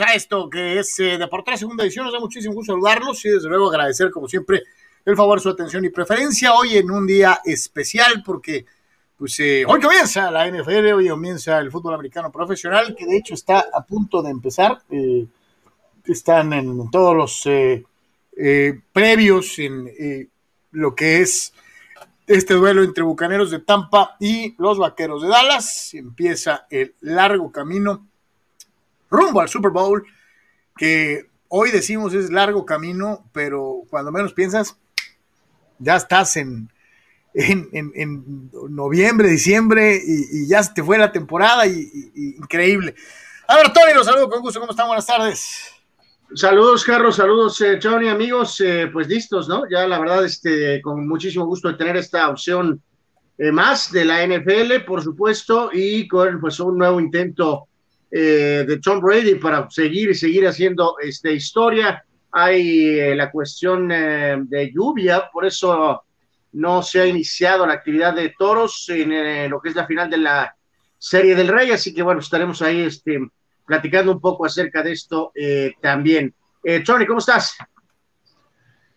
A esto que es eh, Deportes Segunda Edición. Nos da muchísimo gusto saludarlos y desde luego agradecer, como siempre, el favor, su atención y preferencia. Hoy en un día especial porque pues eh, hoy comienza la NFL, hoy comienza el fútbol americano profesional, que de hecho está a punto de empezar. Eh, están en todos los eh, eh, previos en lo que es este duelo entre Bucaneros de Tampa y los Vaqueros de Dallas. Empieza el largo camino rumbo al Super Bowl, que hoy decimos es largo camino, pero cuando menos piensas, ya estás en, en, en, en noviembre, diciembre y, ya se te fue la temporada y, y, increíble. A ver, Tony, los saludo con gusto. ¿Cómo están? Buenas tardes. Saludos, Carlos, saludos, eh, Johnny, amigos, eh, pues listos, ¿no? Ya la verdad, este, con muchísimo gusto de tener esta opción eh, más de la NFL, por supuesto, y con pues un nuevo intento eh, de Tom Brady para seguir y seguir haciendo este, historia. Hay eh, la cuestión de lluvia, por eso no se ha iniciado la actividad de toros en lo que es la final de la Serie del Rey, así que bueno, estaremos ahí, este platicando un poco acerca de esto eh, también. Eh, Tony, ¿cómo estás?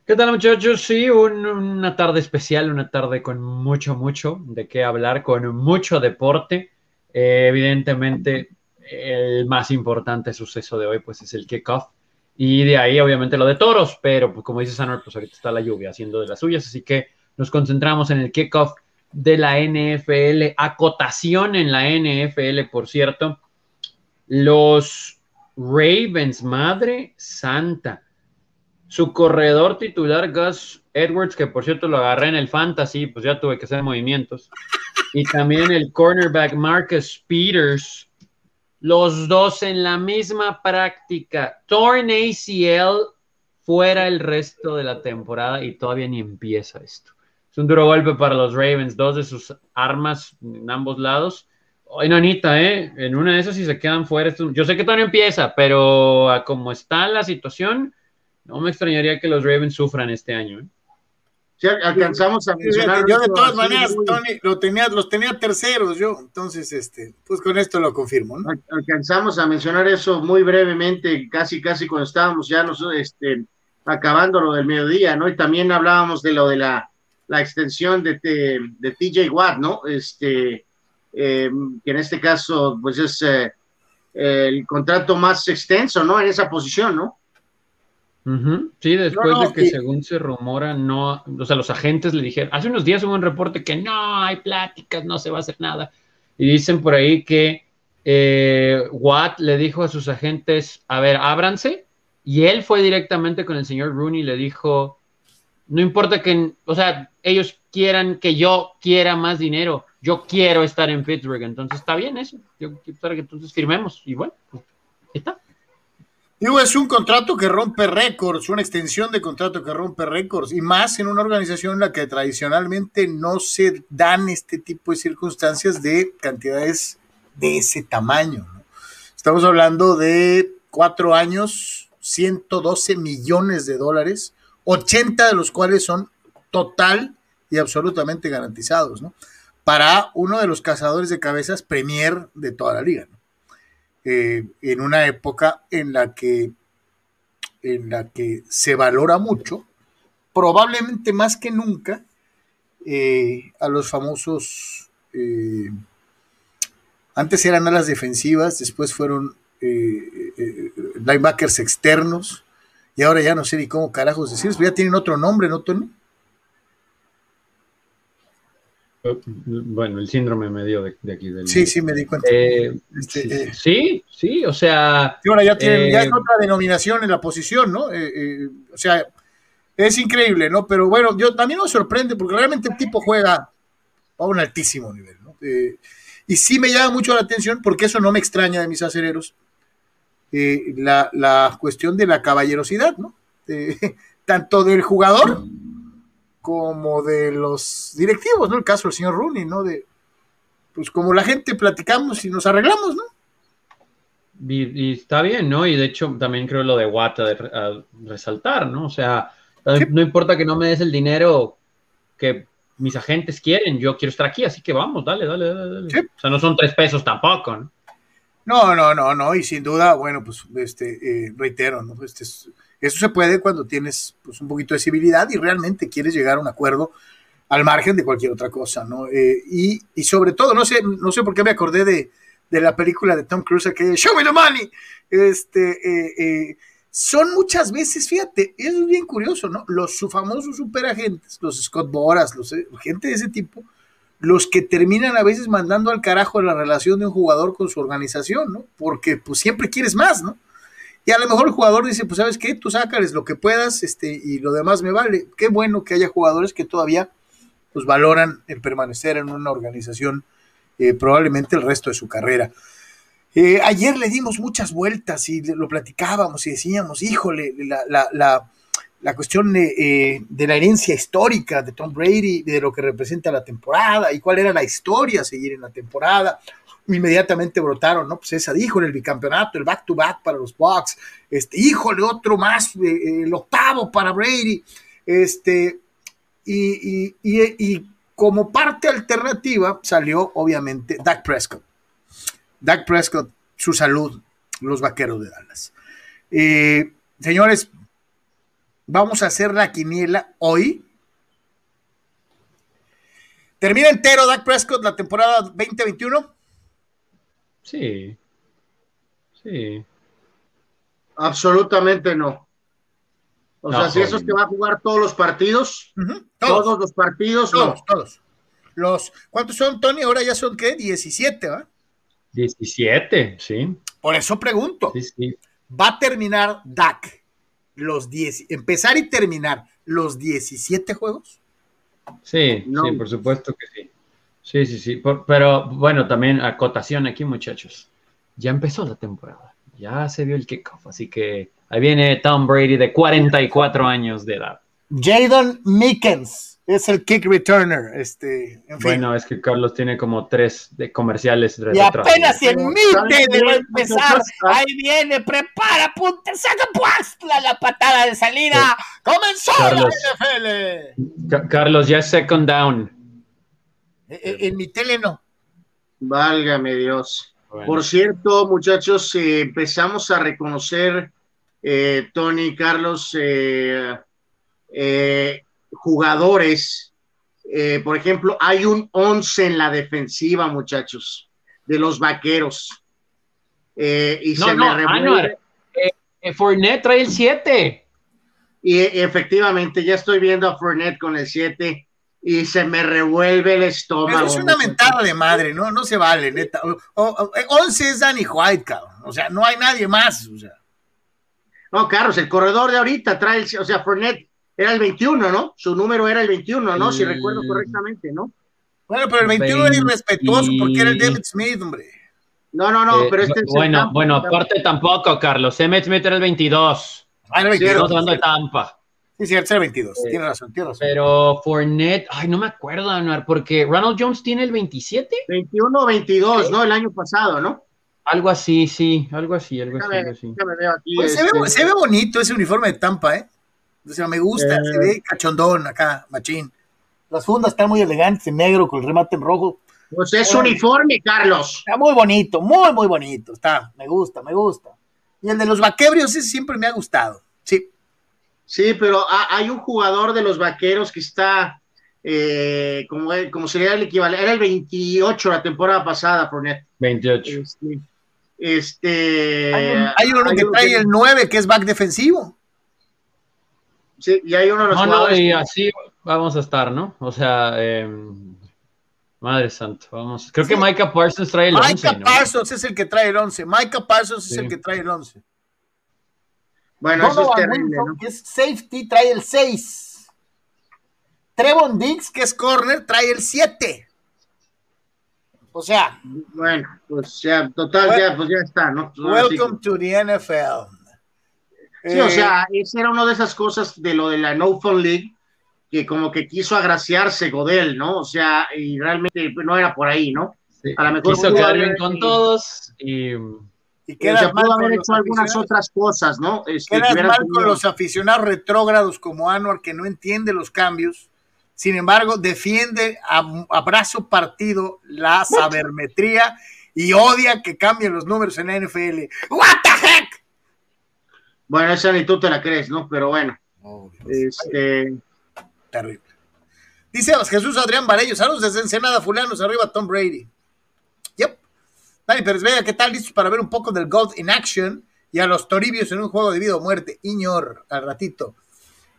¿Qué tal muchachos? Sí, un, una tarde especial, una tarde con mucho, mucho de qué hablar, con mucho deporte. Eh, evidentemente, el más importante suceso de hoy pues es el kickoff. Y de ahí obviamente lo de toros, pero pues, como dice Sanor, pues ahorita está la lluvia haciendo de las suyas, así que nos concentramos en el kickoff de la NFL, acotación en la NFL, por cierto, los Ravens, madre santa. Su corredor titular, Gus Edwards, que por cierto lo agarré en el fantasy, pues ya tuve que hacer movimientos. Y también el cornerback Marcus Peters. Los dos en la misma práctica. Torn ACL fuera el resto de la temporada y todavía ni empieza esto. Es un duro golpe para los Ravens. Dos de sus armas en ambos lados Oye, Nanita, ¿eh? En una de esas, si se quedan fuera, yo sé que todavía no empieza, pero a como está la situación, no me extrañaría que los Ravens sufran este año. ¿eh? Alcanzamos a mencionar. Yo de todas maneras, Tony, lo tenía, los tenía terceros yo, entonces, este, pues con esto lo confirmo, ¿no? Alcanzamos a mencionar eso muy brevemente, casi, casi cuando estábamos ya nosotros, este, acabando lo del mediodía, ¿no? Y también hablábamos de lo de la, la extensión de, de, de TJ Watt, ¿no? Este, eh, que en este caso pues es eh, el contrato más extenso, ¿no? En esa posición, ¿no? Uh -huh. Sí, después no, no, de que según se rumora, no, o sea, los agentes le dijeron, hace unos días hubo un reporte que no hay pláticas, no se va a hacer nada. Y dicen por ahí que eh, Watt le dijo a sus agentes, a ver, ábranse, y él fue directamente con el señor Rooney y le dijo, no importa que, o sea, ellos quieran que yo quiera más dinero, yo quiero estar en Pittsburgh, entonces está bien eso, yo quiero que entonces firmemos, y bueno, pues, está. Digo, es un contrato que rompe récords, una extensión de contrato que rompe récords, y más en una organización en la que tradicionalmente no se dan este tipo de circunstancias de cantidades de ese tamaño. ¿no? Estamos hablando de cuatro años, 112 millones de dólares, 80 de los cuales son total y absolutamente garantizados, ¿no? Para uno de los cazadores de cabezas premier de toda la liga, ¿no? Eh, en una época en la que en la que se valora mucho, probablemente más que nunca, eh, a los famosos eh, antes eran alas defensivas, después fueron eh, linebackers externos, y ahora ya no sé ni cómo carajos decirles, ya tienen otro nombre, ¿no, Tony? Bueno, el síndrome me dio de, de aquí. Del, sí, sí, me di cuenta. Eh, este, sí, eh, sí, sí, o sea. Y ahora ya, tienen, eh, ya es otra denominación en la posición, ¿no? Eh, o sea, es increíble, ¿no? Pero bueno, yo también me sorprende porque realmente el tipo juega a un altísimo nivel, ¿no? y sí me llama mucho la atención porque eso no me extraña de mis acereros. La, la, cuestión de la caballerosidad, ¿no? tanto del jugador como de los directivos, ¿no? El caso del señor Rooney, ¿no? De, pues como la gente platicamos y nos arreglamos, ¿no? Y, y está bien, ¿no? Y de hecho también creo lo de Watt a, a resaltar, ¿no? O sea, sí. no importa que no me des el dinero que mis agentes quieren, yo quiero estar aquí, así que vamos, dale, dale, dale. dale. Sí. O sea, no son tres pesos tampoco, ¿no? No, no, no, no, y sin duda, bueno, pues este, eh, reitero, ¿no? Este eso se puede cuando tienes pues, un poquito de civilidad y realmente quieres llegar a un acuerdo al margen de cualquier otra cosa, ¿no? Eh, y, y, sobre todo, no sé, no sé por qué me acordé de, de la película de Tom Cruise, que Show me the money. Este, eh, eh, son muchas veces, fíjate, es bien curioso, ¿no? Los famosos superagentes, los Scott Boras, los, gente de ese tipo, los que terminan a veces mandando al carajo la relación de un jugador con su organización, ¿no? Porque pues siempre quieres más, ¿no? Y a lo mejor el jugador dice, pues sabes qué, tú sácales lo que puedas, este, y lo demás me vale. Qué bueno que haya jugadores que todavía pues valoran el permanecer en una organización eh, probablemente el resto de su carrera. Eh, ayer le dimos muchas vueltas y lo platicábamos y decíamos, híjole, la, cuestión eh, de, la herencia histórica de Tom Brady, de lo que representa la temporada y cuál era la historia a seguir en la temporada. Inmediatamente brotaron, ¿no? Pues esa, híjole, el bicampeonato, el back-to-back para los Bucks, este, híjole, otro más, el octavo para Brady, este, y, como parte alternativa salió obviamente Dak Prescott. Dak Prescott, su salud, los vaqueros de Dallas. Eh, señores, vamos a hacer la quiniela hoy. ¿Termina entero Dak Prescott la temporada 2021? Sí. Sí. Absolutamente no. O sea, si eso es que va a jugar todos los partidos, todos. los partidos, todos, todos. Los, ¿Cuántos son, Tony? Ahora ya son, ¿qué? 17, ¿va? 17, sí. Por eso pregunto. Sí, sí. ¿Va a terminar DAC los 10, empezar y terminar los 17 juegos? Sí, sí, por supuesto que sí. Sí, sí, sí. pero bueno, también acotación aquí, muchachos. Ya empezó la temporada. Ya se vio el kickoff, así que Ahí viene Tom Brady de 44 años de edad. Jadon Mickens es el kick returner. Este, Bueno, es que Carlos tiene como tres de comerciales. Y apenas se emite de empezar. Ahí viene, prepara, punta, saca puesta la patada de salida. Comenzó Carlos, la NFL. Carlos, ya es second down. En, e, en mi tele no. Válgame Dios. Por cierto, muchachos, eh, empezamos a reconocer eh, Tony, Carlos, eh, eh, jugadores. por ejemplo, hay un 11 en la defensiva, muchachos, de los vaqueros. y se me revuelve. Fournette trae el 7. Y efectivamente, ya estoy viendo a Fournette con el 7 y se me revuelve el estómago. es una mentada de madre, ¿no? No se vale, neta. 11 es Danny White, cabrón. O sea, no hay nadie más. O sea. No, Carlos, el corredor de ahorita trae, el, o sea, Fournette era el 21, ¿no? Su número era el 21, ¿no? Si recuerdo correctamente, ¿no? Bueno, pero el 21 era irrespetuoso porque era el David Smith, hombre. No, no, no, eh, pero este Bueno, bueno, aparte tampoco, Carlos. Emmett Smith era el 22. Ah, el 22. Estamos hablando de Tampa. Sí, era el 22. tiene razón, tiene razón. Pero Fournette, ay, no me acuerdo, Anuar, porque Ronald Jones tiene el 27. 21 o 22, ¿no? El año pasado, ¿no? Algo así, sí, algo así, algo así. Algo así. Pues se, ve, este, se, ve, bonito ese uniforme de Tampa, ¿eh? O sea, me gusta, se ve eh. cachondón acá, machín. Las fundas están muy elegantes, en negro, con el remate en rojo. Pues es uniforme, Carlos. Está muy bonito, muy, muy bonito. Está, me gusta, me gusta. Y el de los vaqueros, ese siempre me ha gustado. Sí. Sí, pero hay un jugador de los vaqueros que está, eh, como, como sería el equivalente, era el 28 la temporada pasada, Fournette. 28. Este, hay, uno que trae el 9 que es back defensivo. Sí, y hay uno de los no, no, y así vamos a estar, ¿no? O sea, em, madre santa, vamos. Creo que Micah Parsons trae el Micah 11. Micah Parsons es el que trae el 11. Micah Parsons es el que trae el 11. Bueno, eso es terrible, ¿no? que es safety, trae el 6. Trevon Diggs, que es corner, trae el 7. O sea. Bueno, pues ya, total, ya, pues ya está, ¿no? Welcome to the NFL. Sí, o eh, sea, esa era una de esas cosas de lo de la No Fun League, que como que quiso agraciarse Godel, ¿no? O sea, y realmente no era por ahí, ¿no? A lo mejor quiso quedar bien con todos y. Y queda mal haber hecho algunas otras cosas, ¿no? Este, queda mal con los aficionados retrógrados como Anuar, que no entiende los cambios sin embargo, defiende a, brazo partido la sabermetría y odia que cambien los números en la NFL. ¿What the heck? Bueno, esa ni tú te la crees, ¿no? Pero bueno. Oh, este... Terrible. Dice Jesús Adrián Varello, saludos desde Ensenada, fulanos, arriba Tom Brady. Dani Pérez Vega, ¿qué tal? ¿Listos para ver un poco del Gold in Action? Y a los Toribios en un juego de vida o muerte. Iñor, al ratito.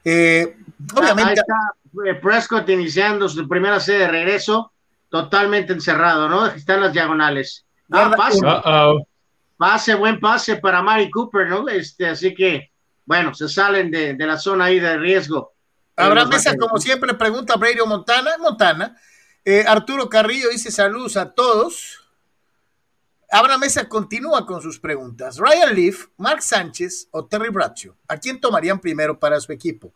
Eh, obviamente. Ahí está Prescott iniciando su primera serie de regreso, totalmente encerrado, ¿no? Están las diagonales. Ah, pase. pase, buen pase para Mari Cooper, ¿no? Este, así que, bueno, se salen de, de la zona ahí de riesgo. Habrá mesa, como siempre, pregunta Brady Montana. Montana. Eh, Arturo Carrillo dice saludos a todos. Abra Mesa continúa con sus preguntas. Ryan Leaf, Mark Sánchez o Terry Bradshaw. ¿A quién tomarían primero para su equipo?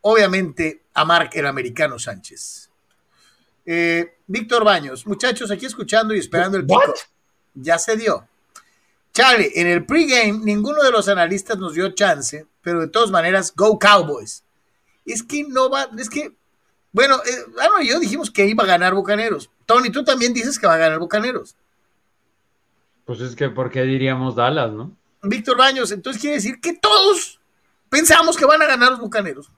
Obviamente a Mark el americano Sánchez. Eh, Víctor Baños, muchachos, aquí escuchando y esperando el pico. Ya se dio. Chale, en el pregame ninguno de los analistas nos dio chance, pero de todas maneras, go Cowboys es que no va, es que, bueno, eh, y yo dijimos que iba a ganar Bucaneros. Tony, tú también dices que va a ganar Bucaneros. Pues es que, ¿por qué diríamos Dallas, no? Víctor Baños, entonces quiere decir que todos pensamos que van a ganar los Bucaneros.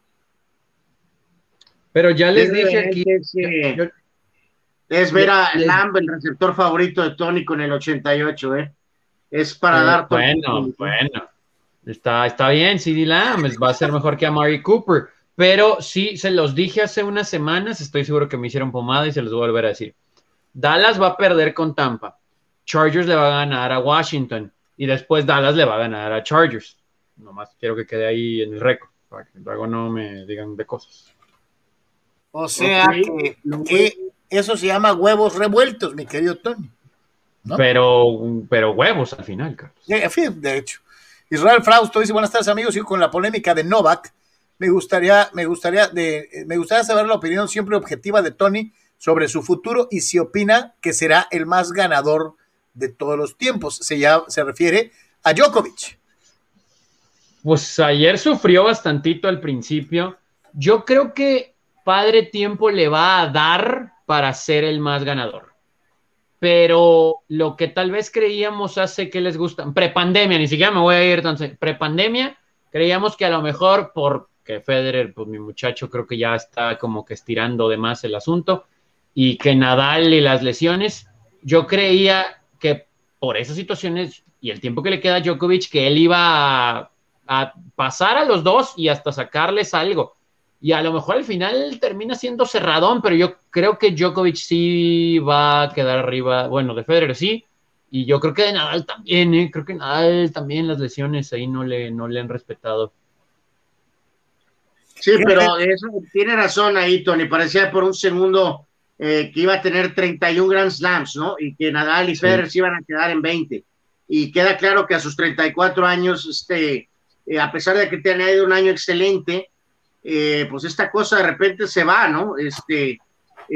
Pero ya les dije aquí. Es, ver a Lamb, el receptor favorito de Tony con el 88, ¿eh? Es para eh, dar. Bueno, bueno. Está, está bien, CD Lamb va a ser mejor que a Mari Cooper. Pero sí, se los dije hace unas semanas, estoy seguro que me hicieron pomada y se los voy a volver a decir. Dallas va a perder con Tampa. Chargers le va a ganar a Washington y después Dallas le va a ganar a Chargers. Nomás quiero que quede ahí en el récord, para que luego no me digan de cosas. O sea que, eso se llama huevos revueltos, mi querido Tony. Pero, pero huevos al final, Carlos. De hecho. Israel Frausto dice, buenas tardes amigos, y con la polémica de Novak, me gustaría, me gustaría, de, me gustaría saber la opinión siempre objetiva de Tony sobre su futuro y si opina que será el más ganador de todos los tiempos. Se, ya, se refiere a Djokovic. Pues ayer sufrió bastantito al principio. Yo creo que Padre Tiempo le va a dar para ser el más ganador. Pero lo que tal vez creíamos hace que les gusta, prepandemia, ni siquiera me voy a ir entonces, prepandemia, creíamos que a lo mejor por que Federer, pues mi muchacho creo que ya está como que estirando de más el asunto y que Nadal y las lesiones, yo creía por esas situaciones y el tiempo que le queda a Djokovic, que él iba a, pasar a los dos y hasta sacarles algo. Y a lo mejor al final termina siendo cerradón, pero yo creo que Djokovic sí va a quedar arriba, bueno, de Federer sí, y yo creo que de Nadal también, ¿eh? creo que Nadal también las lesiones ahí no le, no le han respetado. Sí, pero eso, tiene razón ahí, Tony. Parecía por un segundo eh, que iba a tener 31 Grand Slams, ¿no? Y que Nadal y Federer se iban a quedar en 20. Y queda claro que a sus 34 años, este, eh, a pesar de que te ido un año excelente, eh, pues esta cosa de repente se va, ¿no? Este,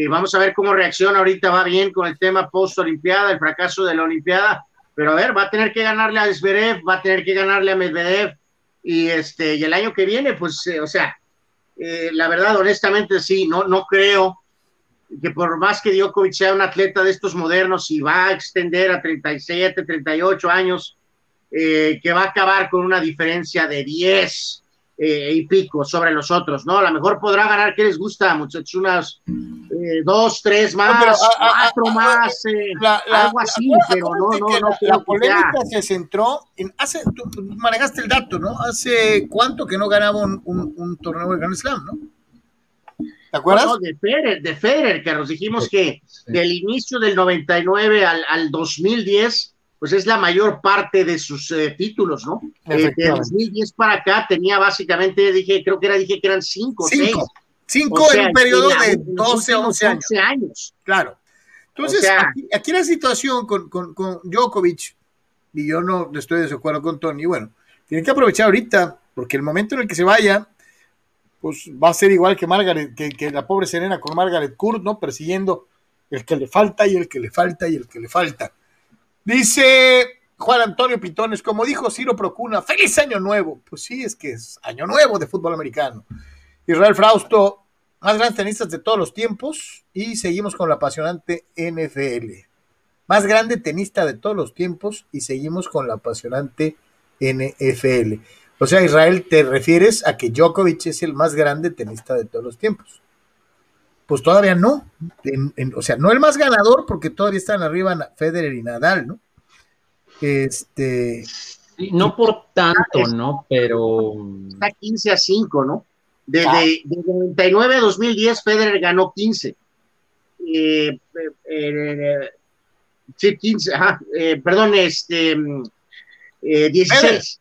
vamos a ver cómo reacciona ahorita, va bien con el tema post-Olimpiada, el fracaso de la Olimpiada, pero a ver, va a tener que ganarle a Zverev, va a tener que ganarle a Medvedev, y este, y el año que viene, pues, o sea, la verdad, honestamente, sí, no, no creo que por más que Djokovic sea un atleta de estos modernos y va a extender a 37, 38 años, eh, que va a acabar con una diferencia de 10 eh, y pico sobre los otros, ¿no? A lo mejor podrá ganar, ¿qué les gusta, muchachos? Unas eh, dos, tres más, cuatro más, algo así, pero no, no, no. La polémica se centró en, hace, tú manejaste el dato, ¿no? Hace cuánto que no ganaba un, un, torneo de Grand Slam, ¿no? ¿Te acuerdas? No, de Federer, de Federer, que nos dijimos que del inicio del 99 al, al 2010 pues es la mayor parte de sus eh, títulos, ¿no? Eh, de 2010 para acá tenía básicamente, dije, creo que era, dije que eran cinco, cinco. seis. Cinco en un periodo de 12, 11 años. 11 años. Claro. Entonces, aquí, la situación con, con, con, Djokovic, y yo no estoy de acuerdo con Tony, bueno, tiene que aprovechar ahorita, porque el momento en el que se vaya, pues va a ser igual que Margaret, que, la pobre Serena con Margaret Court, ¿no? Persiguiendo el que le falta y el que le falta y el que le falta. Dice Juan Antonio Pitones, como dijo Ciro Procuna, feliz año nuevo. Pues sí, es que es año nuevo de fútbol americano. Israel Frausto, más grandes tenistas de todos los tiempos. Y seguimos con la apasionante NFL. más grande tenista de todos los tiempos y seguimos con la apasionante NFL. O sea, Israel, ¿te refieres a que Djokovic es el más grande tenista de todos los tiempos? Pues todavía no. o sea, no el más ganador porque todavía están arriba Federer y Nadal, ¿no? Este. no por tanto, ¿no? Pero. Está 15 a 5, ¿no? Desde, ah. 99 a 2010, Federer ganó 15. Eh, eh, sí, 15, ajá, eh, perdón, este, 16.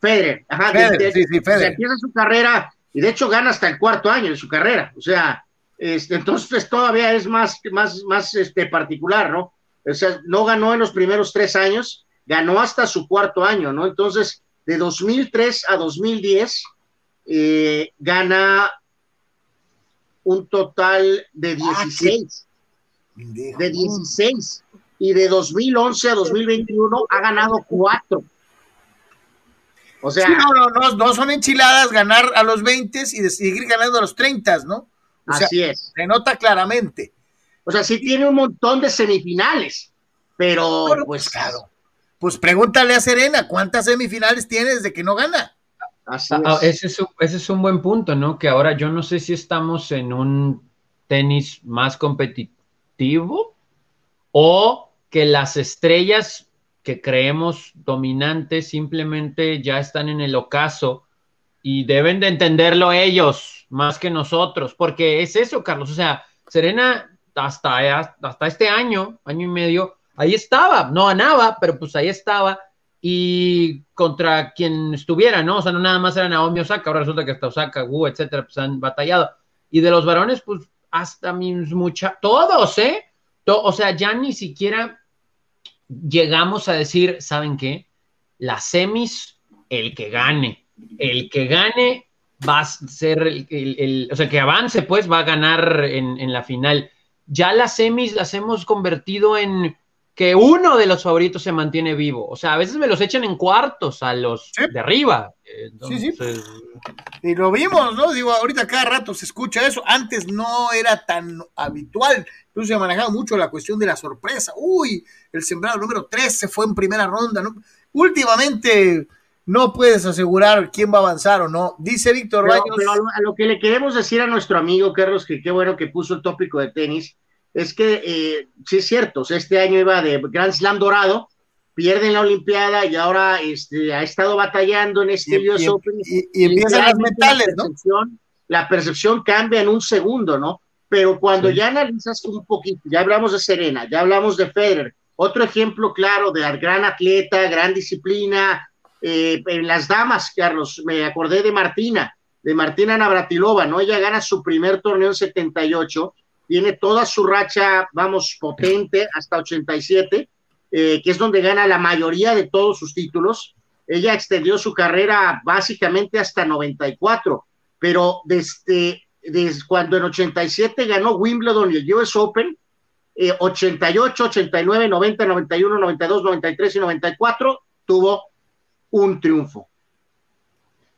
Federer, ajá, Federer, sí, sí, Federer. empieza su carrera y de hecho gana hasta el cuarto año de su carrera, o sea, este, entonces todavía es más, más, más este, particular, ¿no? O sea, no ganó en los primeros tres años, ganó hasta su cuarto año, ¿no? Entonces, de 2003 a 2010, eh, gana un total de 16. Ah, de 16. Y de 2011 a 2021 ha ganado cuatro. O sea, no, no, no, son enchiladas ganar a los 20 y de seguir ganando a los 30, ¿no? así es. Se nota claramente. O sea, sí tiene un montón de semifinales, pero pues claro. Pues pregúntale a Serena, ¿cuántas semifinales tiene desde que no gana? Así ah, ah, ese, es, un buen punto, ¿no? Que ahora yo no sé si estamos en un tenis más competitivo o que las estrellas que creemos dominantes simplemente ya están en el ocaso y deben de entenderlo ellos más que nosotros, porque es eso, Carlos. O sea, Serena hasta, hasta este año, año y medio, ahí estaba, no ganaba, pero pues ahí estaba y contra quien estuviera, ¿no? O sea, no nada más era Naomi Osaka, ahora resulta que hasta Osaka, Wu, etcétera, pues han batallado. Y de los varones, pues hasta mis mucha, todos, ¿eh? o sea, ya ni siquiera llegamos a decir, ¿saben qué? Las semis, el que gane, el que gane va a ser el, o sea, que avance, pues va a ganar en, en la final. Ya las semis las hemos convertido en que uno de los favoritos se mantiene vivo. O sea, a veces me los echan en cuartos a los de arriba. Sí, sí. Y lo vimos, ¿no? Digo, ahorita cada rato se escucha eso. Antes no era tan habitual. Entonces se ha manejado mucho la cuestión de la sorpresa. Uy, el sembrado número 3 se fue en primera ronda, ¿no? Últimamente no puedes asegurar quién va a avanzar o no. Dice Víctor Baños. Pero a lo que le queremos decir a nuestro amigo Carlos, que qué bueno que puso el tópico de tenis es que eh, sí es cierto, este año iba de Grand Slam dorado, pierde la Olimpiada y ahora este, ha estado batallando en este US Open. Y, empiezan las mentales, la ¿no? La percepción cambia en un segundo, ¿no? Pero cuando ya analizas un poquito, ya hablamos de Serena, ya hablamos de Federer, otro ejemplo claro de gran atleta, gran disciplina, eh, en las damas, Carlos, me acordé de Martina, de Martina Navratilova, ¿no? Ella gana su primer torneo en 78 tiene toda su racha, vamos, potente hasta 87, eh, que es donde gana la mayoría de todos sus títulos. Ella extendió su carrera básicamente hasta 94, pero desde, desde cuando en 87 ganó Wimbledon y el US Open, 88, 89, 90, 91, 92, 93 y 94 tuvo un triunfo.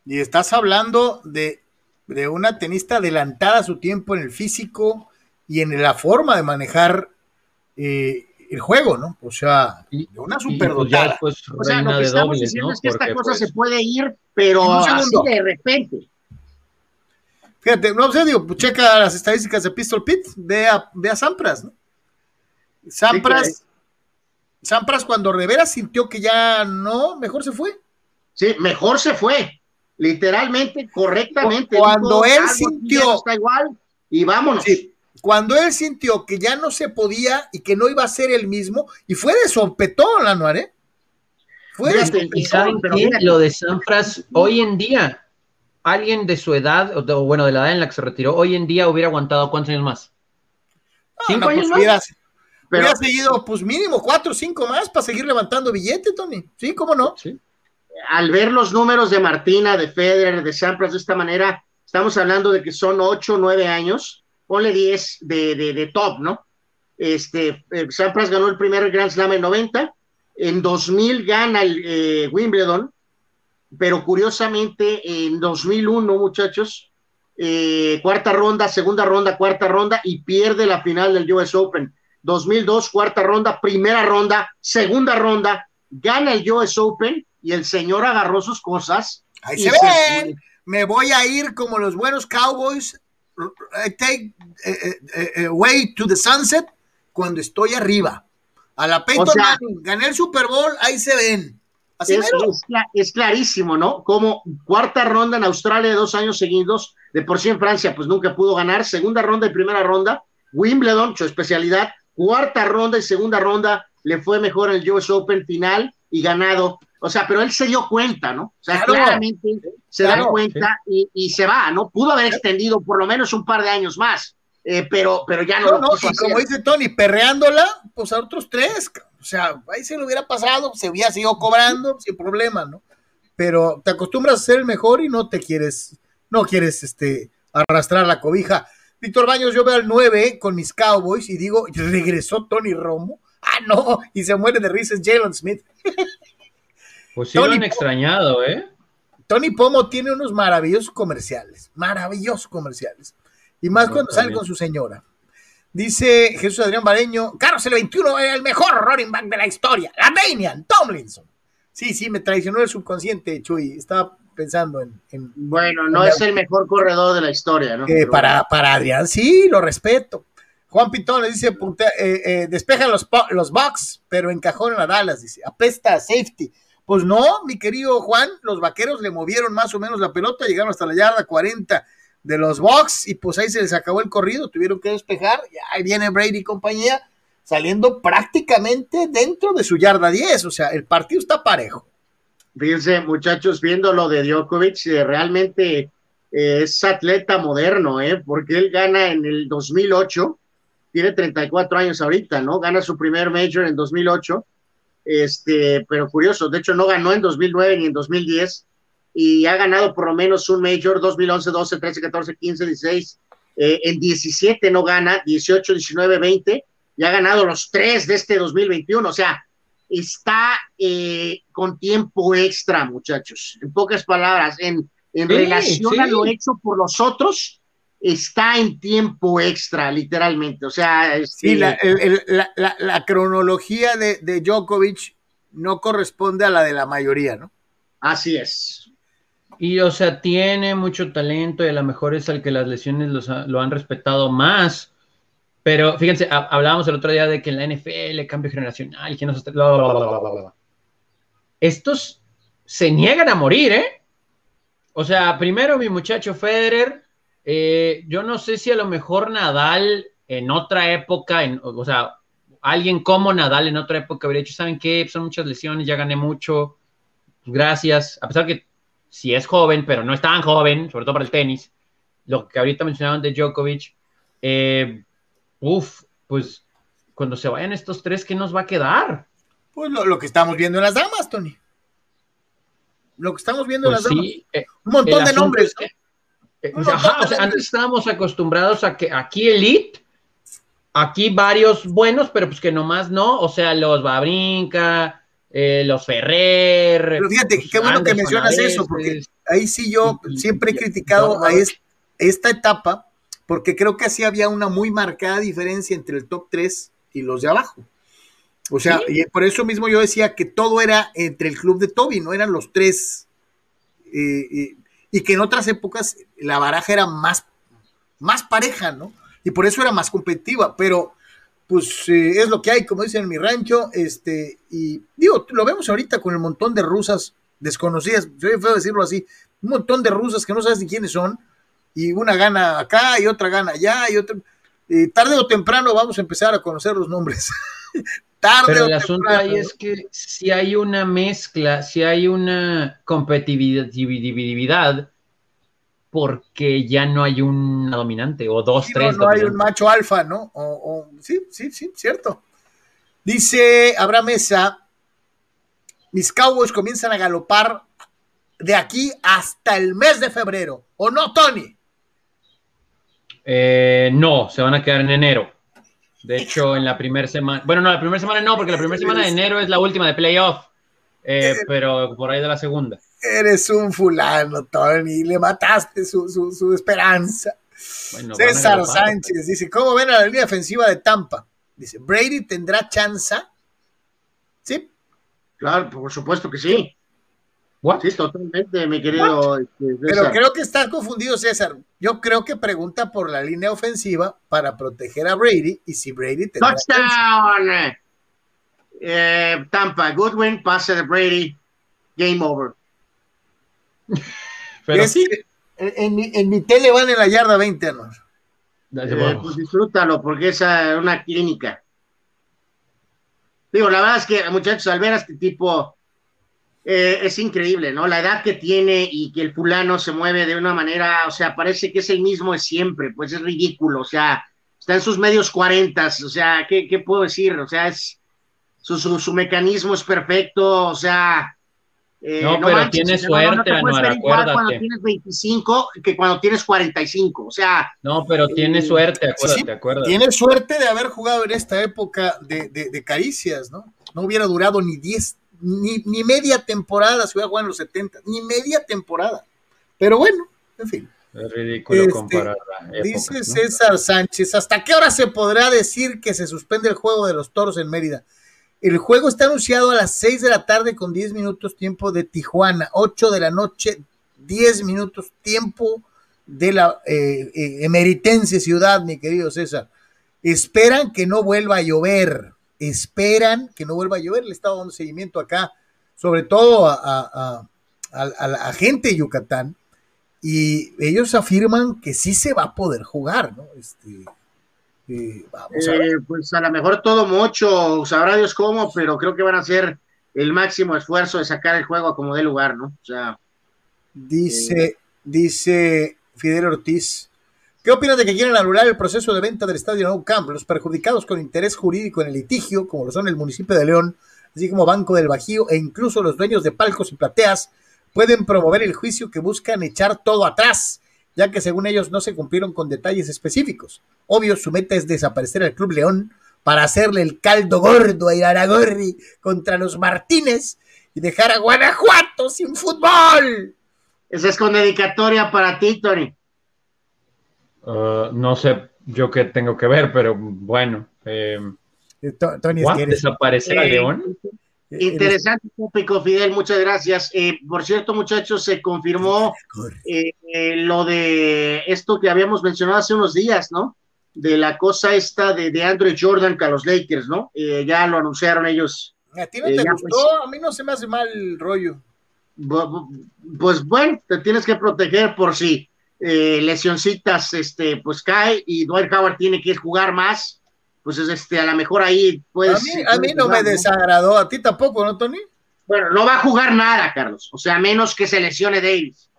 Y estás hablando de, de una tenista adelantada a su tiempo en el físico, y en la forma de manejar eh, el juego, ¿no? O sea, una super pues, o sea, lo que estamos diciendo es que esta cosa se puede ir, pero así de repente. Fíjate, no sé, digo, pues checa las estadísticas de Pistol Pit, ve a, ve a Sampras, ¿no? Sampras, Sampras cuando Rivera sintió que ya no, mejor se fue. Sí, mejor se fue, literalmente, correctamente. Cuando él sintió. Está igual y vámonos. Sí, cuando él sintió que ya no se podía y que no iba a ser el mismo, y fue de sopetón, la ¿eh? Fue de ¿Y saben qué? Lo de Sanfras, hoy en día, alguien de su edad, o bueno, de la edad en la que se retiró, hoy en día hubiera aguantado cuántos años más? ¿Cinco años pues más? Pero, hubiera seguido, pues mínimo cuatro o cinco más para seguir levantando billete, Tony. Sí, cómo no. Sí. Al ver los números de Martina, de Federer, de Sampras de esta manera, estamos hablando de que son ocho o nueve años ponle 10 de, de, top, ¿no? Este, eh, Sampras ganó el primer Grand Slam en 90, en 2000 gana el eh, Wimbledon, pero curiosamente en 2001, muchachos, eh, cuarta ronda, segunda ronda, cuarta ronda y pierde la final del US Open. 2002, cuarta ronda, primera ronda, segunda ronda, gana el US Open y el señor agarró sus cosas. Ahí se ve. Me voy a ir como los buenos Cowboys. Take eh, way to the sunset cuando estoy arriba. A la Peyton gané el Super Bowl, ahí se ven. Así es, es, clarísimo, ¿no? Como cuarta ronda en Australia de dos años seguidos, de por sí en Francia, pues nunca pudo ganar. Segunda ronda y primera ronda, Wimbledon, su especialidad. Cuarta ronda y segunda ronda, le fue mejor el US Open final y ganado. O sea, pero él se dio cuenta, ¿no? O sea, claramente se da cuenta y, se va, ¿no? Pudo haber extendido por lo menos un par de años más, eh, pero, pero ya no, no, y como dice Tony, perreándola, pues a otros tres, o sea, ahí se lo hubiera pasado, se hubiera seguido cobrando sin problema, ¿no? Pero te acostumbras a ser el mejor y no te quieres, no quieres este, arrastrar la cobija. Víctor Baños, yo veo al 9 con mis Cowboys y digo, regresó Tony Romo. Ah, no, y se muere de risas Jalen Smith. Pues sí lo han extrañado, ¿eh? Tony Pomo tiene unos maravillosos comerciales, maravillosos comerciales. Y más cuando sale con su señora. Dice Jesús Adrián Bareño, Carlos el 21 es el mejor running back de la historia. La Damian Tomlinson. Sí, sí, me traicionó el subconsciente, Chuy. Estaba pensando en. bueno, no es el mejor corredor de la historia, ¿no? Eh, para, para Adrián, sí, lo respeto. Juan Pitón le dice, eh, eh, despeja los, los Bucks, pero encajona a Dallas, dice, apesta safety. Pues no, mi querido Juan, los vaqueros le movieron más o menos la pelota, llegaron hasta la yarda 40 de los Bucks y pues ahí se les acabó el corrido, tuvieron que despejar, y ahí viene Brady y compañía saliendo prácticamente dentro de su yarda 10, o sea, el partido está parejo. Fíjense, muchachos, viendo lo de Djokovic, eh, realmente eh, es atleta moderno, ¿eh? porque él gana en el 2008, tiene 34 años ahorita, ¿no? Gana su primer major en 2008 este, pero curioso, de hecho no ganó en 2009 ni en 2010 y ha ganado por lo menos un Major 2011, 12, 13, 14, 15, 16, en 17 no gana, 18, 19, 20 y ha ganado los tres de este 2021, o sea, está eh, con tiempo extra, muchachos, en pocas palabras, en, en relación a lo hecho por los otros, está en tiempo extra, literalmente. O sea, sí, la, la, cronología de, de, Djokovic no corresponde a la de la mayoría, ¿no? Así es. Y, o sea, tiene mucho talento y a lo mejor es al que las lesiones lo han respetado más. Pero fíjense, hablábamos el otro día de que en la NFL, cambio generacional, que no se... Estos se niegan a morir, ¿eh? O sea, primero mi muchacho Federer, eh, yo no sé si a lo mejor Nadal en otra época, en, o sea, alguien como Nadal en otra época habría dicho, ¿saben qué? Son muchas lesiones, ya gané mucho, gracias. A pesar que si es joven, pero no es tan joven, sobre todo para el tenis, lo que ahorita mencionaban de Djokovic, eh, uff, pues cuando se vayan estos tres, ¿qué nos va a quedar? Pues lo, que estamos viendo en las damas, Tony. Lo que estamos viendo en pues las damas. Eh, Un montón de nombres. Eh, antes estábamos acostumbrados a que aquí Elite, aquí varios buenos, pero pues que nomás no, o sea, los Babrinca, eh, los Ferrer. Pero fíjate, qué bueno que mencionas eso, porque ahí sí yo siempre he criticado a esta etapa, porque creo que así había una muy marcada diferencia entre el top 3 y los de abajo. O sea, y por eso mismo yo decía que todo era entre el club de Toby, no eran los tres. Eh, y que en otras épocas la baraja era más, más pareja, ¿no? Y por eso era más competitiva, pero pues eh, es lo que hay, como dicen en mi rancho, este, y digo, lo vemos ahorita con el montón de rusas desconocidas, soy feo decirlo así, un montón de rusas que no sabes ni quiénes son, y una gana acá y otra gana allá, y otra, tarde o temprano vamos a empezar a conocer los nombres. Pero el asunto ahí es que si hay una mezcla, si hay una competitividad, porque ya no hay una dominante o dos, tres. No, hay un macho alfa, ¿no? O, sí, sí, sí, cierto. Dice Abraham Mesa, mis Cowboys comienzan a galopar de aquí hasta el mes de febrero. ¿O no, Tony? Eh, no, se van a quedar en enero. De hecho, en la primera semana, bueno, no, la primera semana no, porque la primera semana de enero es la última de playoff, eh, pero por ahí de la segunda. Eres un fulano, Tony, le mataste su, su, esperanza. César Sánchez dice, ¿cómo ven a la línea ofensiva de Tampa? Dice, Brady tendrá chance. ¿Sí? Claro, por supuesto que sí. Sí, totalmente, mi querido. Este, Pero creo que está confundido César. Yo creo que pregunta por la línea ofensiva para proteger a Brady y si Brady tendrá Touchdown. Eh, Tampa, Goodwin, pase de Brady, game over. Pero sí, en, mi, en mi tele van en la yarda 20, hermano. Eh, pues disfrútalo, porque es una clínica. Digo, la verdad es que, muchachos, al ver a este tipo, eh, es increíble, ¿no? La edad que tiene y que el fulano se mueve de una manera, o sea, parece que es el mismo de siempre, pues es ridículo, o sea, está en sus medios cuarentas, o sea, ¿qué, ¿qué, puedo decir? O sea, es, su, su, su mecanismo es perfecto, o sea, eh, no, pero tienes suerte, no, no acuérdate. cuando tienes 25 que cuando tienes 45, o sea. No, pero tienes eh, suerte, acuérdate, acuérdate. Tienes suerte de haber jugado en esta época de, de, caricias, ¿no? No hubiera durado ni 10, ni, ni, media temporada si hubiera jugado en los 70, ni media temporada. Pero bueno, en fin. Es ridículo este, comparar. dice César Sánchez, ¿hasta qué hora se podrá decir que se suspende el juego de los toros en Mérida? El juego está anunciado a las 6 de la tarde con 10 minutos tiempo de Tijuana, 8 de la noche, 10 minutos tiempo de la eh, eh, emeritense ciudad, mi querido César. Esperan que no vuelva a llover, esperan que no vuelva a llover. Le estado dando seguimiento acá, sobre todo a, la gente de Yucatán, y ellos afirman que sí se va a poder jugar, ¿no? Este, vamos a eh, pues a lo mejor todo mucho, sabrá Dios cómo, pero creo que van a hacer el máximo esfuerzo de sacar el juego como dé lugar, ¿no? O sea. Dice, eh, dice Fidel Ortiz. ¿Qué opinas de que quieren anular el proceso de venta del estadio Nou Camp? Los perjudicados con interés jurídico en el litigio, como lo son el municipio de León, así como Banco del Bajío e incluso los dueños de palcos y plateas, pueden promover el juicio que buscan echar todo atrás ya que según ellos no se cumplieron con detalles específicos. Obvio, su meta es desaparecer al Club León para hacerle el caldo gordo a Iraragorri contra los Martínez y dejar a Guanajuato sin fútbol. Esa es con dedicatoria para ti, Tony. Uh, no sé yo qué tengo que ver, pero bueno. Eh, Tony, ¿Desaparecer a eh, León? Eh, Interesante tópico, Fidel, muchas gracias. Eh, por cierto, muchachos, se confirmó eh, lo de esto que habíamos mencionado hace unos días, ¿no? De la cosa esta de, de Andrew Jordan con los Lakers, ¿no? ya lo anunciaron ellos. ¿A ti no te gustó? Pues, a mí no se me hace mal el rollo. Pues bueno, te tienes que proteger por si lesioncitas, este, pues cae y Dwight Howard tiene que jugar más pues este, a lo mejor ahí pues... A mí, no me desagradó, a ti tampoco, ¿no, Tony? Bueno, no va a jugar nada, Carlos, o sea, menos que se lesione Davis.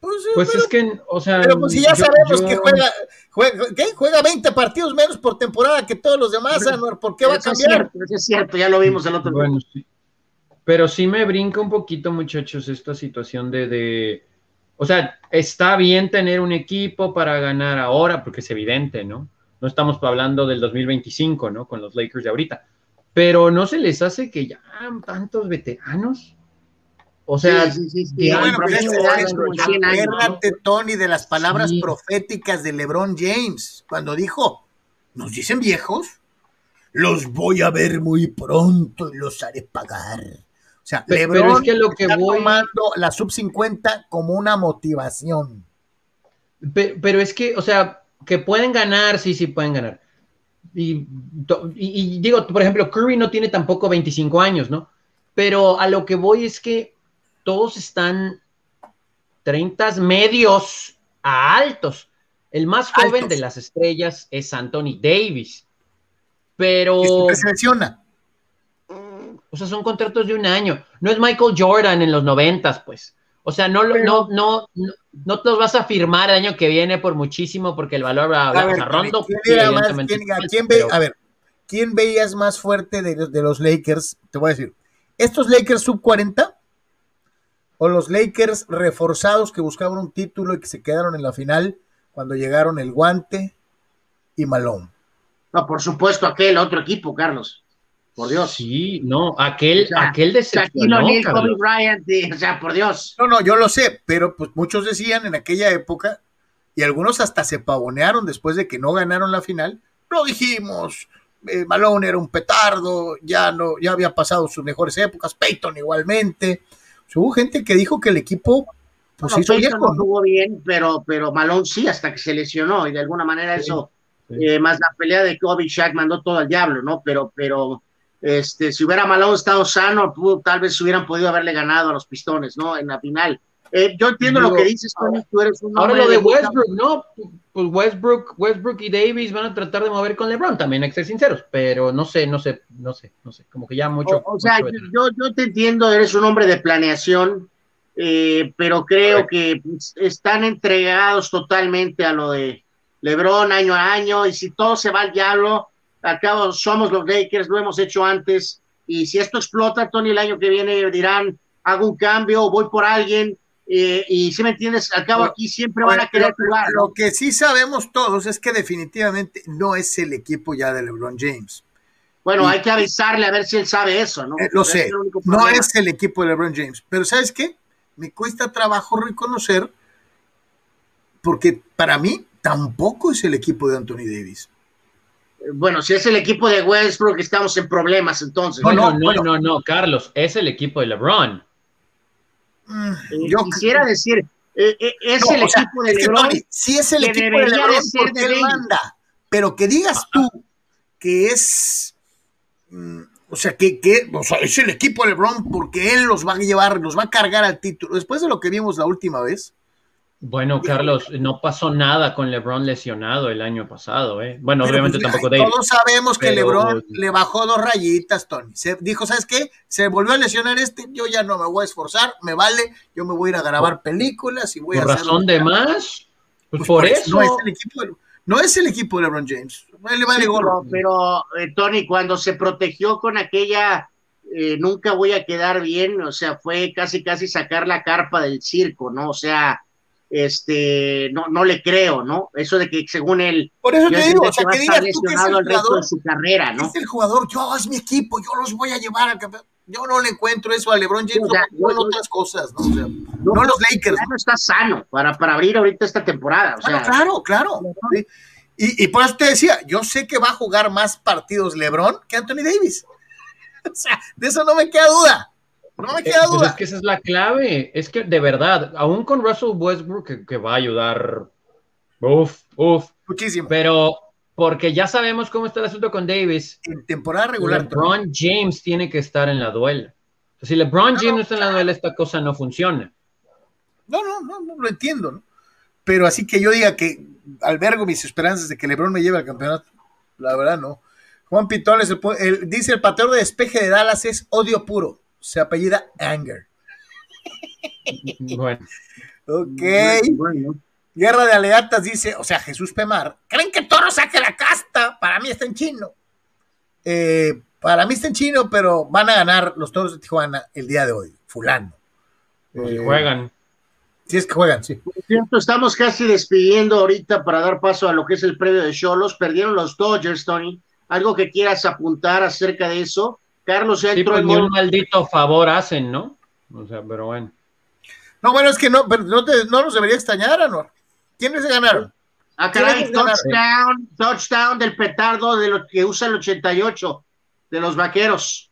Pues, pues es que, o sea... Pero pues si ya sabemos que juega, juega, ¿qué? juega 20 partidos menos por temporada que todos los demás, ¿por qué va a cambiar? Es es cierto, ya lo vimos el otro bueno, sí. Pero sí me brinca un poquito, muchachos, esta situación de, de, o sea, está bien tener un equipo para ganar ahora, porque es evidente, ¿no? No estamos hablando del 2025, ¿no? Con los Lakers de ahorita. Pero no se les hace que ya tantos veteranos. O sea, sí, sí, sí, bueno, acuérdate, Tony, de las palabras proféticas de LeBron James, cuando dijo, nos dicen viejos, los voy a ver muy pronto y los haré pagar. O sea, LeBron es que lo que está voy... tomando la sub 50 como una motivación. pero, es que, o sea, que pueden ganar, sí, sí pueden ganar. Y, digo, por ejemplo, Curry no tiene tampoco 25 años, ¿no? Pero a lo que voy es que todos están 30 medios a altos. El más joven de las estrellas es Anthony Davis. Pero. se? O sea, son contratos de un año. No es Michael Jordan en los noventas, pues. O sea, no, no, no, no, te los vas a firmar el año que viene por muchísimo porque el valor va a, ver, rondo. a ver, ¿quién veías más fuerte de, de, los Lakers? Te voy a decir, ¿estos Lakers sub 40? ¿O los Lakers reforzados que buscaban un título y que se quedaron en la final cuando llegaron el Guante y Malone? No, por supuesto, aquel otro equipo, Carlos. Por Dios. Sí, no, aquel, aquel decepcionó. Kobe Bryant, o sea, por Dios. No, no, yo lo sé, pero pues muchos decían en aquella época, y algunos hasta se pavonearon después de que no ganaron la final, lo dijimos, eh, Malone era un petardo, ya no, ya había pasado sus mejores épocas, Peyton igualmente. hubo gente que dijo que el equipo pues no, jugó bien, pero, pero Malone sí, hasta que se lesionó, y de alguna manera eso, eh, más la pelea de Kobe Shaq mandó todo al diablo, ¿no? Pero, pero este, si hubiera Malone estado sano, tal vez hubieran podido haberle ganado a los pistones, ¿no? En la final. Eh, yo entiendo lo que dices, Tony, tú eres un Ahora lo de Westbrook, ¿no? Pues Westbrook, Westbrook y Davis van a tratar de mover con LeBron, también hay que ser sinceros, pero no sé, no sé, no sé, no sé, como que ya mucho. O, sea, yo, yo te entiendo, eres un hombre de planeación, eh, pero creo que pues, están entregados totalmente a lo de LeBron año a año, y si todo se va al diablo, al cabo somos los Lakers, lo hemos hecho antes, y si esto explota, Tony, el año que viene dirán, hago un cambio, voy por alguien, eh, y si me entiendes, al cabo aquí siempre van a querer jugar. Lo que sí sabemos todos es que definitivamente no es el equipo ya de LeBron James. Bueno, hay que avisarle a ver si él sabe eso, ¿no? Eh, lo sé, no es el equipo de LeBron James, pero ¿sabes qué? Me cuesta trabajo reconocer porque para mí tampoco es el equipo de Anthony Davis. Bueno, si es el equipo de Westbrook, estamos en problemas entonces. No, no, no, no, no, Carlos, es el equipo de LeBron. Mm, eh, yo quisiera decir, eh, eh, es el equipo de LeBron. sí es el equipo de LeBron porque él manda, pero que digas tú que es, mm, o sea, que, que o sea, es el equipo de LeBron porque él los va a llevar, los va a cargar al título. Después de lo que vimos la última vez, bueno, Carlos, no pasó nada con LeBron lesionado el año pasado, ¿eh? Bueno, obviamente pues, tampoco David. Todos sabemos que LeBron le bajó dos rayitas, Tony. Se dijo, ¿sabes qué? Se volvió a lesionar este, yo ya no me voy a esforzar, me vale, yo me voy a ir a grabar películas y voy ¿Por a razón de más? Pues, por, eso. No es, el equipo de, no es el equipo de LeBron James. Le vale Pero, eh, Tony, cuando se protegió con aquella eh, nunca voy a quedar bien, o sea, fue casi casi sacar la carpa del circo, ¿no? O sea, este, no, no le creo, ¿no? Eso de que según él, por eso te digo, o sea, que digas tú que es el jugador, de su carrera, ¿no? Es el jugador, yo es mi equipo, yo los voy a llevar al campeón. Yo no le encuentro eso a LeBron James, o en otras cosas, ¿no? O sea, no, los Lakers. no está sano para, para abrir ahorita esta temporada. O sea, claro, claro. Y, y por eso te decía, yo sé que va a jugar más partidos LeBron que Anthony Davis. O sea, de eso no me queda duda. No me queda eh, pues duda. es que esa es la clave. Es que de verdad, aún con Russell Westbrook, que, va a ayudar. Uf, uf. Muchísimo. Pero porque ya sabemos cómo está el asunto con Davis. En temporada regular. LeBron James tiene que estar en la duela. Si LeBron James no, está en la duela, esta cosa no funciona. No, no, no, no lo entiendo, ¿no? Pero así que yo diga que albergo mis esperanzas de que LeBron me lleve al campeonato, la verdad no. Juan Pitones dice el patrón de despeje de Dallas es odio puro se apellida Anger. Bueno. Ok. Guerra de Aleatas dice, o sea, Jesús Pemar, ¿creen que Toro saque la casta? Para mí está en chino. Eh, para mí está en chino, pero van a ganar los Toros de Tijuana el día de hoy, fulano. Pues eh, juegan. Si es que juegan, sí. Por cierto, estamos casi despidiendo ahorita para dar paso a lo que es el previo de Cholos. Perdieron los Dodgers, Tony. ¿Algo que quieras apuntar acerca de eso? Carlos ya entró pues, un maldito favor hacen, ¿no? O sea, pero bueno. No, bueno, es que no, pero no, te, no nos debería extrañar, Anuar. ¿Quiénes se ganaron? Ah, caray, touchdown, touchdown del petardo de lo que usa el 88 de los vaqueros.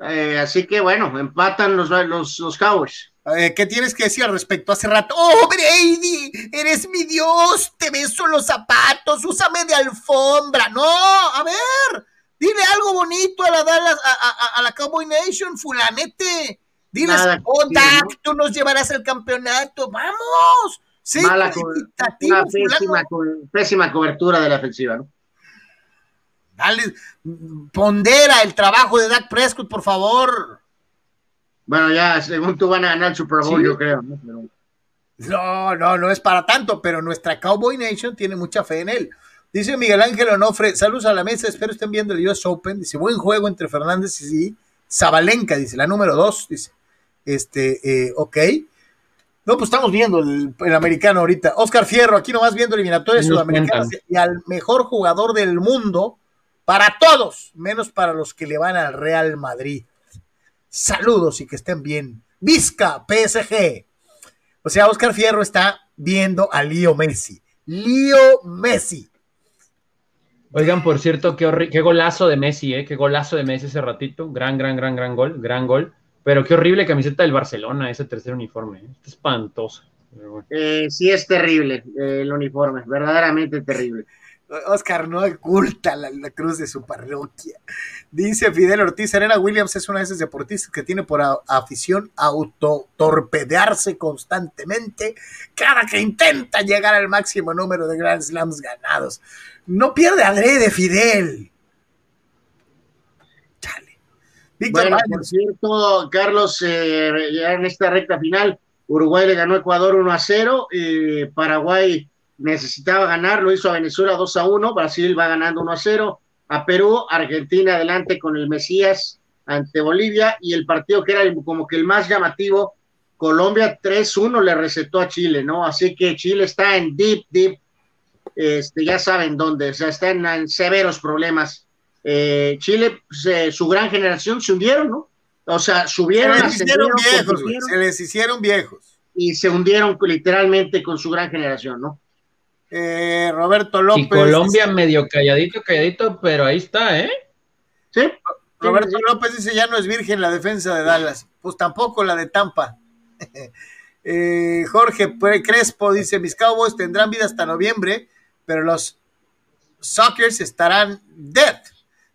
Eh, así que bueno, empatan los, los, los Cowboys. Eh, ¿Qué tienes que decir al respecto? Hace rato, oh Brady, eres mi Dios, te beso los zapatos, úsame de alfombra. No, a ver, Dile algo bonito a la Dallas, a, la Cowboy Nation, fulanete. Diles, oh, Dak, tú nos llevarás al campeonato. ¡Vamos! Sí, Mala una pésima, cobertura de la ofensiva, ¿no? Dale, pondera el trabajo de Dak Prescott, por favor. Bueno, ya, según tú van a ganar el Super Bowl, yo creo, ¿no? No, no, no es para tanto, pero nuestra Cowboy Nation tiene mucha fe en él. Dice Miguel Ángel Onofre, saludos a la mesa, espero estén viendo el US Open. Dice, buen juego entre Fernández y Zabalenka, dice, la número dos, dice. Este, eh, ok. No, pues estamos viendo el, americano ahorita. Oscar Fierro, aquí nomás viendo eliminatorias sudamericanas y al mejor jugador del mundo para todos, menos para los que le van al Real Madrid. Saludos y que estén bien. Vizca, PSG. O sea, Oscar Fierro está viendo a Lío Messi. Lío Messi Oigan, por cierto, qué, qué golazo de Messi, ¿eh? Qué golazo de Messi ese ratito. Gran, gran, gran, gran gol, gran gol. Pero qué horrible camiseta del Barcelona, ese tercer uniforme. ¿eh? Está espantoso. Eh, sí, es terrible eh, el uniforme, verdaderamente terrible. Oscar no oculta la, cruz de su parroquia. Dice Fidel Ortiz, Serena Williams es una de esas deportistas que tiene por afición autotorpedearse constantemente cada que intenta llegar al máximo número de Grand Slams ganados. No pierde adrede, Fidel. Chale. bueno, por cierto, Carlos, eh, ya en esta recta final, Uruguay le ganó a Ecuador 1 a 0, y Paraguay necesitaba ganar, lo hizo a Venezuela 2 a 1, Brasil va ganando 1 a 0, a Perú, Argentina adelante con el Mesías ante Bolivia y el partido que era como que el más llamativo, Colombia 3-1 le recetó a Chile, ¿no? Así que Chile está en deep, deep, este, ya saben dónde, o sea, está en, severos problemas. Eh, Chile, su gran generación se hundieron, ¿no? O sea, subieron, se les hicieron viejos, se les hicieron viejos. Y se hundieron literalmente con su gran generación, ¿no? Eh, Roberto López. Y Colombia medio calladito, calladito, pero ahí está, ¿eh? Sí. Roberto López dice, ya no es virgen la defensa de Dallas. Pues tampoco la de Tampa. Eh, Jorge Crespo dice, mis Cowboys tendrán vida hasta noviembre, pero los Sockers estarán dead.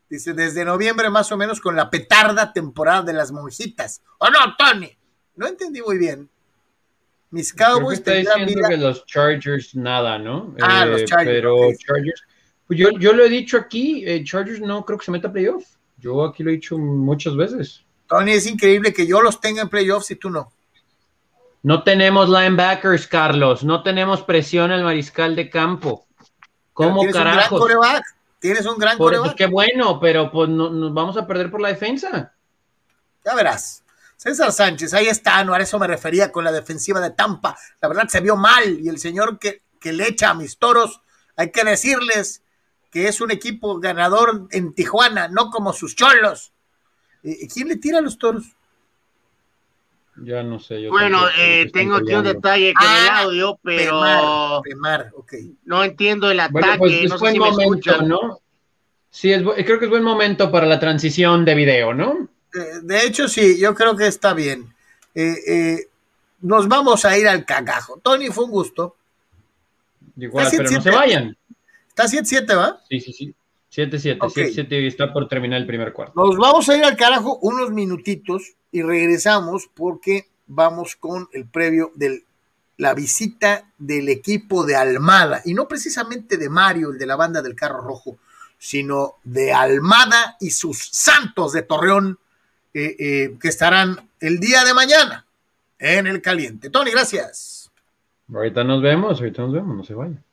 Dice, desde noviembre más o menos con la petarda temporada de las monjitas. ¿O no, Tony? No entendí muy bien. Mis Cowboys está diciendo que los Chargers nada, ¿no? Ah, los eh, Chargers. Pero Chargers, pues yo, yo, lo he dicho aquí, eh, Chargers no creo que se meta a playoff. Yo aquí lo he dicho muchas veces. Tony, es increíble que yo los tenga en playoffs y tú no. No tenemos linebackers, Carlos. No tenemos presión al mariscal de campo. ¿Cómo tienes carajos? Un gran coreback. Tienes un gran coreback. qué bueno, pero pues nos vamos a perder por la defensa. Ya verás. César Sánchez, ahí está, no a eso me refería con la defensiva de Tampa. La verdad se vio mal y el señor que, que le echa a mis toros, hay que decirles que es un equipo ganador en Tijuana, no como sus cholos. ¿Quién le tira a los toros? Ya no sé. Yo bueno, eh, tengo aquí un detalle con el ah, audio, pero no entiendo el ataque. Pues, no sé si momento, ¿no? Sí, creo que es buen momento para la transición de video, ¿no? Eh, de hecho, sí, yo creo que está bien. Eh, eh, nos vamos a ir al cagajo. Tony, fue un gusto. Igual, pero no se vayan. Está 7-7, ¿va? Sí, sí, sí. 7-7, 7-7 está por terminar el primer cuarto. Nos vamos a ir al carajo unos minutitos y regresamos porque vamos con el previo de la visita del equipo de Almada y no precisamente de Mario, el de la banda del carro rojo, sino de Almada y sus santos de Torreón eh, eh, que estarán el día de mañana en el caliente. Tony, gracias. Ahorita nos vemos, ahorita nos vemos, no se vayan.